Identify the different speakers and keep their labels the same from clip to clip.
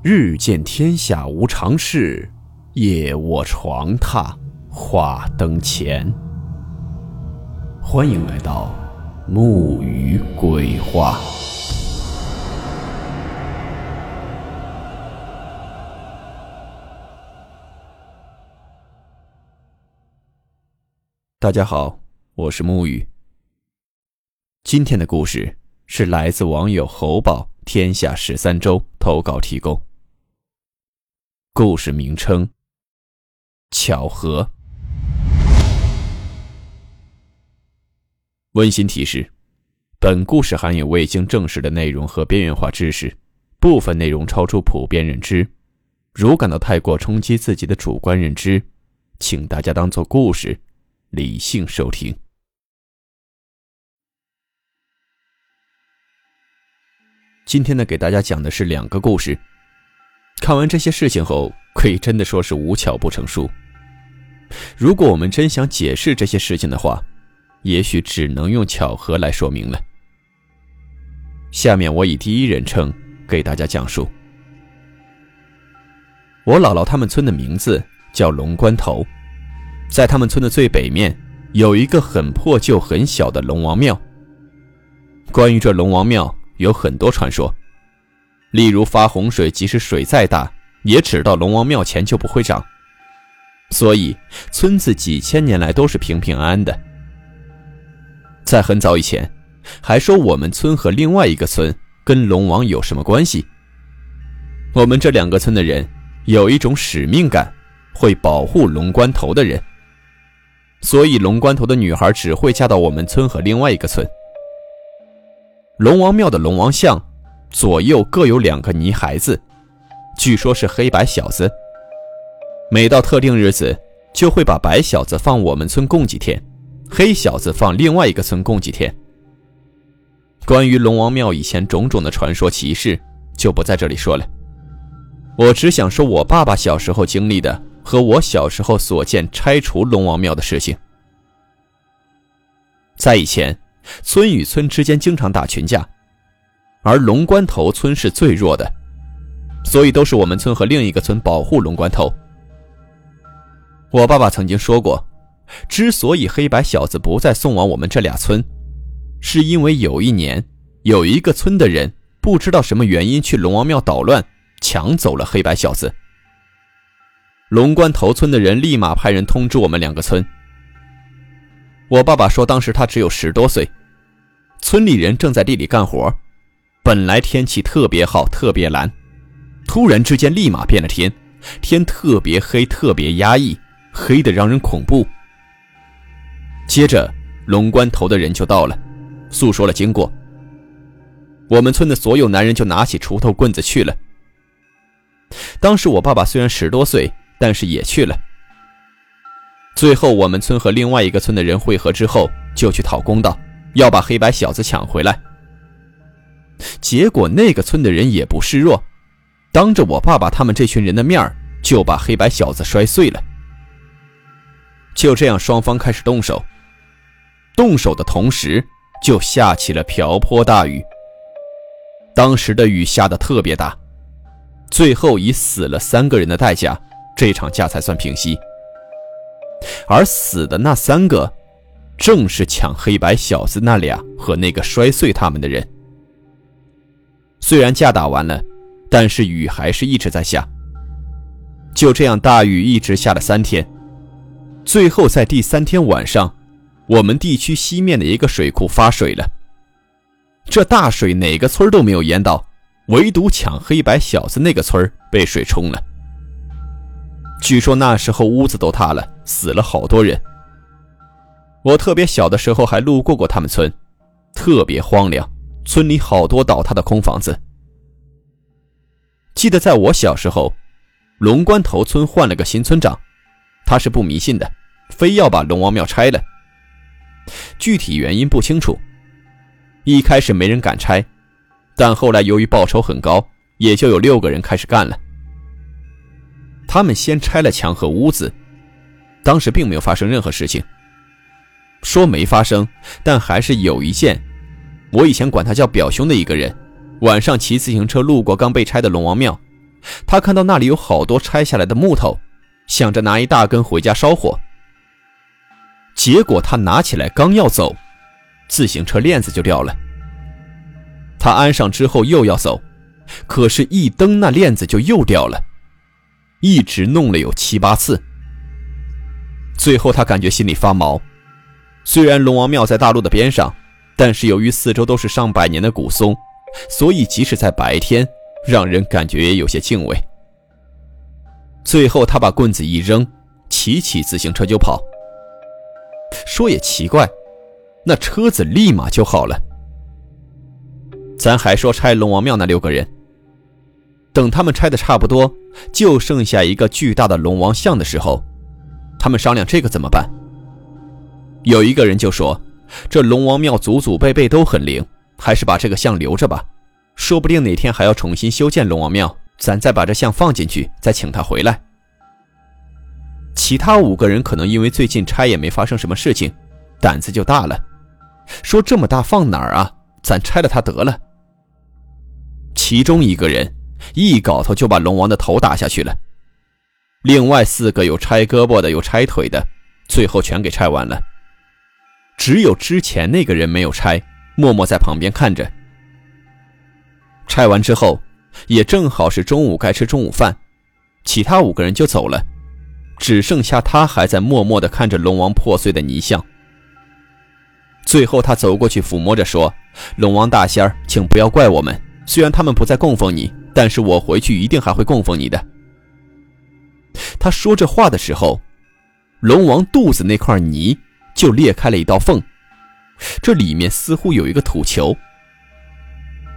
Speaker 1: 日见天下无常事，夜卧床榻话灯前。欢迎来到木鱼鬼话。大家好，我是木鱼。今天的故事是来自网友侯宝天下十三州投稿提供。故事名称：巧合。温馨提示：本故事含有未经证实的内容和边缘化知识，部分内容超出普遍认知。如感到太过冲击自己的主观认知，请大家当做故事，理性收听。今天呢，给大家讲的是两个故事。看完这些事情后，可以真的说是无巧不成书。如果我们真想解释这些事情的话，也许只能用巧合来说明了。下面我以第一人称给大家讲述。我姥姥他们村的名字叫龙关头，在他们村的最北面有一个很破旧、很小的龙王庙。关于这龙王庙，有很多传说。例如发洪水，即使水再大，也只到龙王庙前就不会涨。所以村子几千年来都是平平安安的。在很早以前，还说我们村和另外一个村跟龙王有什么关系。我们这两个村的人有一种使命感，会保护龙关头的人。所以龙关头的女孩只会嫁到我们村和另外一个村。龙王庙的龙王像。左右各有两个泥孩子，据说是黑白小子。每到特定日子，就会把白小子放我们村供几天，黑小子放另外一个村供几天。关于龙王庙以前种种的传说奇事，就不在这里说了。我只想说我爸爸小时候经历的和我小时候所见拆除龙王庙的事情。在以前，村与村之间经常打群架。而龙关头村是最弱的，所以都是我们村和另一个村保护龙关头。我爸爸曾经说过，之所以黑白小子不再送往我们这俩村，是因为有一年有一个村的人不知道什么原因去龙王庙捣乱，抢走了黑白小子。龙关头村的人立马派人通知我们两个村。我爸爸说，当时他只有十多岁，村里人正在地里干活。本来天气特别好，特别蓝，突然之间立马变了天，天特别黑，特别压抑，黑的让人恐怖。接着龙关头的人就到了，诉说了经过。我们村的所有男人就拿起锄头棍子去了。当时我爸爸虽然十多岁，但是也去了。最后我们村和另外一个村的人会合之后，就去讨公道，要把黑白小子抢回来。结果那个村的人也不示弱，当着我爸爸他们这群人的面就把黑白小子摔碎了。就这样，双方开始动手。动手的同时，就下起了瓢泼大雨。当时的雨下的特别大，最后以死了三个人的代价，这场架才算平息。而死的那三个，正是抢黑白小子那俩和那个摔碎他们的人。虽然架打完了，但是雨还是一直在下。就这样，大雨一直下了三天。最后在第三天晚上，我们地区西面的一个水库发水了。这大水哪个村都没有淹到，唯独抢黑白小子那个村被水冲了。据说那时候屋子都塌了，死了好多人。我特别小的时候还路过过他们村，特别荒凉。村里好多倒塌的空房子。记得在我小时候，龙关头村换了个新村长，他是不迷信的，非要把龙王庙拆了。具体原因不清楚。一开始没人敢拆，但后来由于报酬很高，也就有六个人开始干了。他们先拆了墙和屋子，当时并没有发生任何事情。说没发生，但还是有一件。我以前管他叫表兄的一个人，晚上骑自行车路过刚被拆的龙王庙，他看到那里有好多拆下来的木头，想着拿一大根回家烧火。结果他拿起来刚要走，自行车链子就掉了。他安上之后又要走，可是，一蹬那链子就又掉了，一直弄了有七八次。最后他感觉心里发毛。虽然龙王庙在大路的边上，但是由于四周都是上百年的古松，所以即使在白天，让人感觉有些敬畏。最后他把棍子一扔，骑起自行车就跑。说也奇怪，那车子立马就好了。咱还说拆龙王庙那六个人，等他们拆的差不多，就剩下一个巨大的龙王像的时候，他们商量这个怎么办。有一个人就说：“这龙王庙祖祖辈辈都很灵，还是把这个像留着吧，说不定哪天还要重新修建龙王庙，咱再把这像放进去，再请他回来。”其他五个人可能因为最近拆也没发生什么事情，胆子就大了，说：“这么大放哪儿啊？咱拆了它得了。”其中一个人一镐头就把龙王的头打下去了，另外四个有拆胳膊的，有拆腿的，最后全给拆完了。只有之前那个人没有拆，默默在旁边看着。拆完之后，也正好是中午该吃中午饭，其他五个人就走了，只剩下他还在默默地看着龙王破碎的泥像。最后，他走过去抚摸着说：“龙王大仙，请不要怪我们，虽然他们不再供奉你，但是我回去一定还会供奉你的。”他说这话的时候，龙王肚子那块泥。就裂开了一道缝，这里面似乎有一个土球。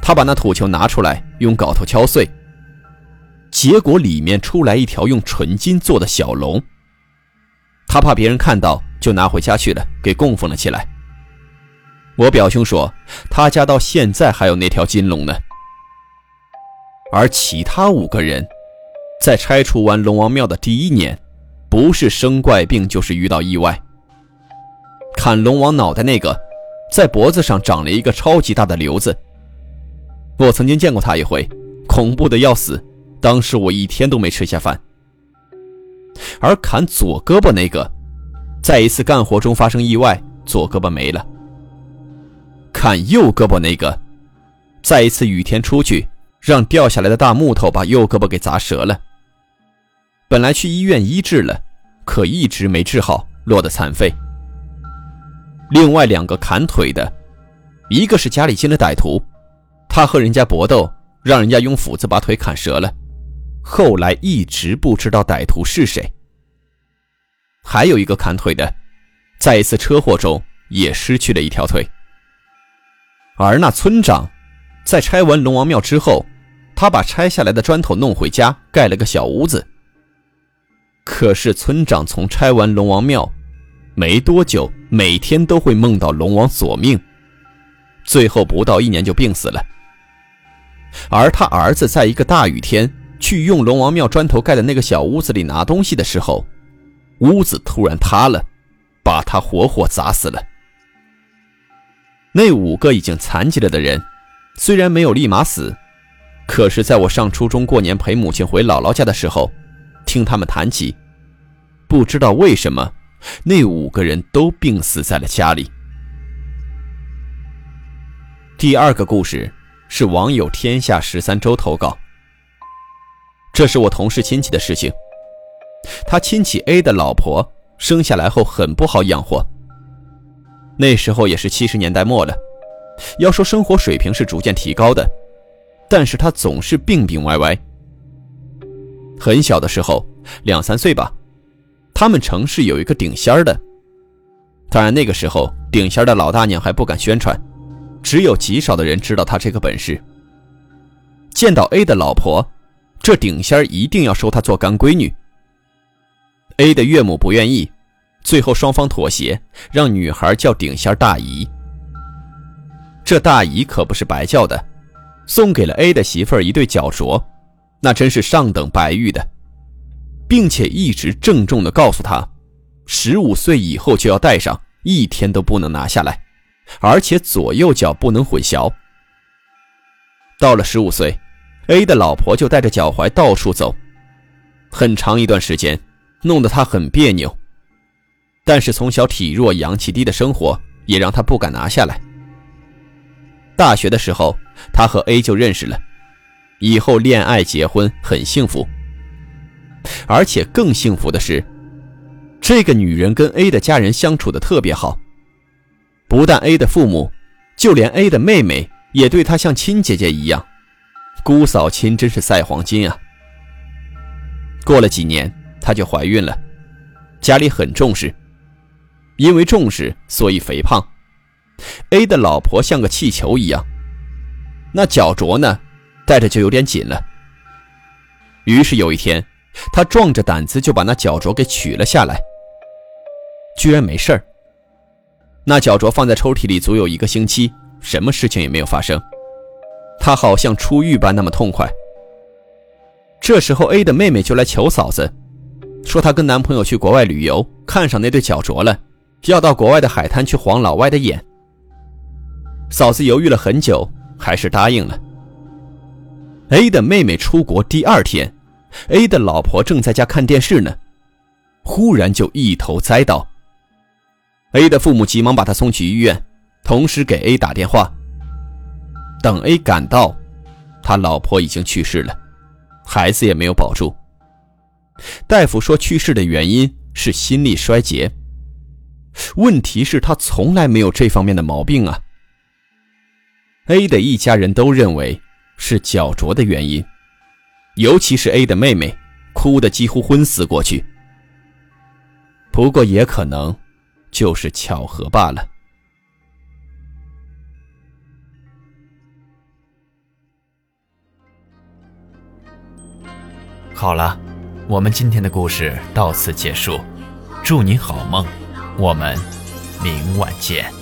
Speaker 1: 他把那土球拿出来，用镐头敲碎，结果里面出来一条用纯金做的小龙。他怕别人看到，就拿回家去了，给供奉了起来。我表兄说，他家到现在还有那条金龙呢。而其他五个人，在拆除完龙王庙的第一年，不是生怪病，就是遇到意外。砍龙王脑袋那个，在脖子上长了一个超级大的瘤子。我曾经见过他一回，恐怖的要死，当时我一天都没吃下饭。而砍左胳膊那个，在一次干活中发生意外，左胳膊没了。砍右胳膊那个，在一次雨天出去，让掉下来的大木头把右胳膊给砸折了。本来去医院医治了，可一直没治好，落得残废。另外两个砍腿的，一个是家里进了歹徒，他和人家搏斗，让人家用斧子把腿砍折了，后来一直不知道歹徒是谁。还有一个砍腿的，在一次车祸中也失去了一条腿。而那村长，在拆完龙王庙之后，他把拆下来的砖头弄回家，盖了个小屋子。可是村长从拆完龙王庙。没多久，每天都会梦到龙王索命，最后不到一年就病死了。而他儿子在一个大雨天去用龙王庙砖头盖的那个小屋子里拿东西的时候，屋子突然塌了，把他活活砸死了。那五个已经残疾了的人，虽然没有立马死，可是在我上初中过年陪母亲回姥姥家的时候，听他们谈起，不知道为什么。那五个人都病死在了家里。第二个故事是网友天下十三周投稿。这是我同事亲戚的事情。他亲戚 A 的老婆生下来后很不好养活。那时候也是七十年代末了。要说生活水平是逐渐提高的，但是他总是病病歪歪。很小的时候，两三岁吧。他们城市有一个顶仙儿的，当然那个时候顶仙儿的老大娘还不敢宣传，只有极少的人知道他这个本事。见到 A 的老婆，这顶仙儿一定要收她做干闺女。A 的岳母不愿意，最后双方妥协，让女孩叫顶仙大姨。这大姨可不是白叫的，送给了 A 的媳妇儿一对脚镯，那真是上等白玉的。并且一直郑重地告诉他，十五岁以后就要戴上，一天都不能拿下来，而且左右脚不能混淆。到了十五岁 A 的老婆就带着脚踝到处走，很长一段时间，弄得他很别扭。但是从小体弱、阳气低的生活也让他不敢拿下来。大学的时候，他和 A 就认识了，以后恋爱结婚很幸福。而且更幸福的是，这个女人跟 A 的家人相处的特别好，不但 A 的父母，就连 A 的妹妹也对她像亲姐姐一样。姑嫂亲真是赛黄金啊！过了几年，她就怀孕了，家里很重视，因为重视，所以肥胖。A 的老婆像个气球一样，那脚镯呢，戴着就有点紧了。于是有一天，他壮着胆子就把那脚镯给取了下来，居然没事儿。那脚镯放在抽屉里足有一个星期，什么事情也没有发生。他好像出狱般那么痛快。这时候，A 的妹妹就来求嫂子，说她跟男朋友去国外旅游，看上那对脚镯了，要到国外的海滩去晃老外的眼。嫂子犹豫了很久，还是答应了。A 的妹妹出国第二天，A 的老婆正在家看电视呢，忽然就一头栽倒。A 的父母急忙把他送去医院，同时给 A 打电话。等 A 赶到，他老婆已经去世了，孩子也没有保住。大夫说去世的原因是心力衰竭。问题是，他从来没有这方面的毛病啊。A 的一家人都认为是脚镯的原因，尤其是 A 的妹妹，哭得几乎昏死过去。不过也可能就是巧合罢了。
Speaker 2: 好了，我们今天的故事到此结束，祝您好梦，我们明晚见。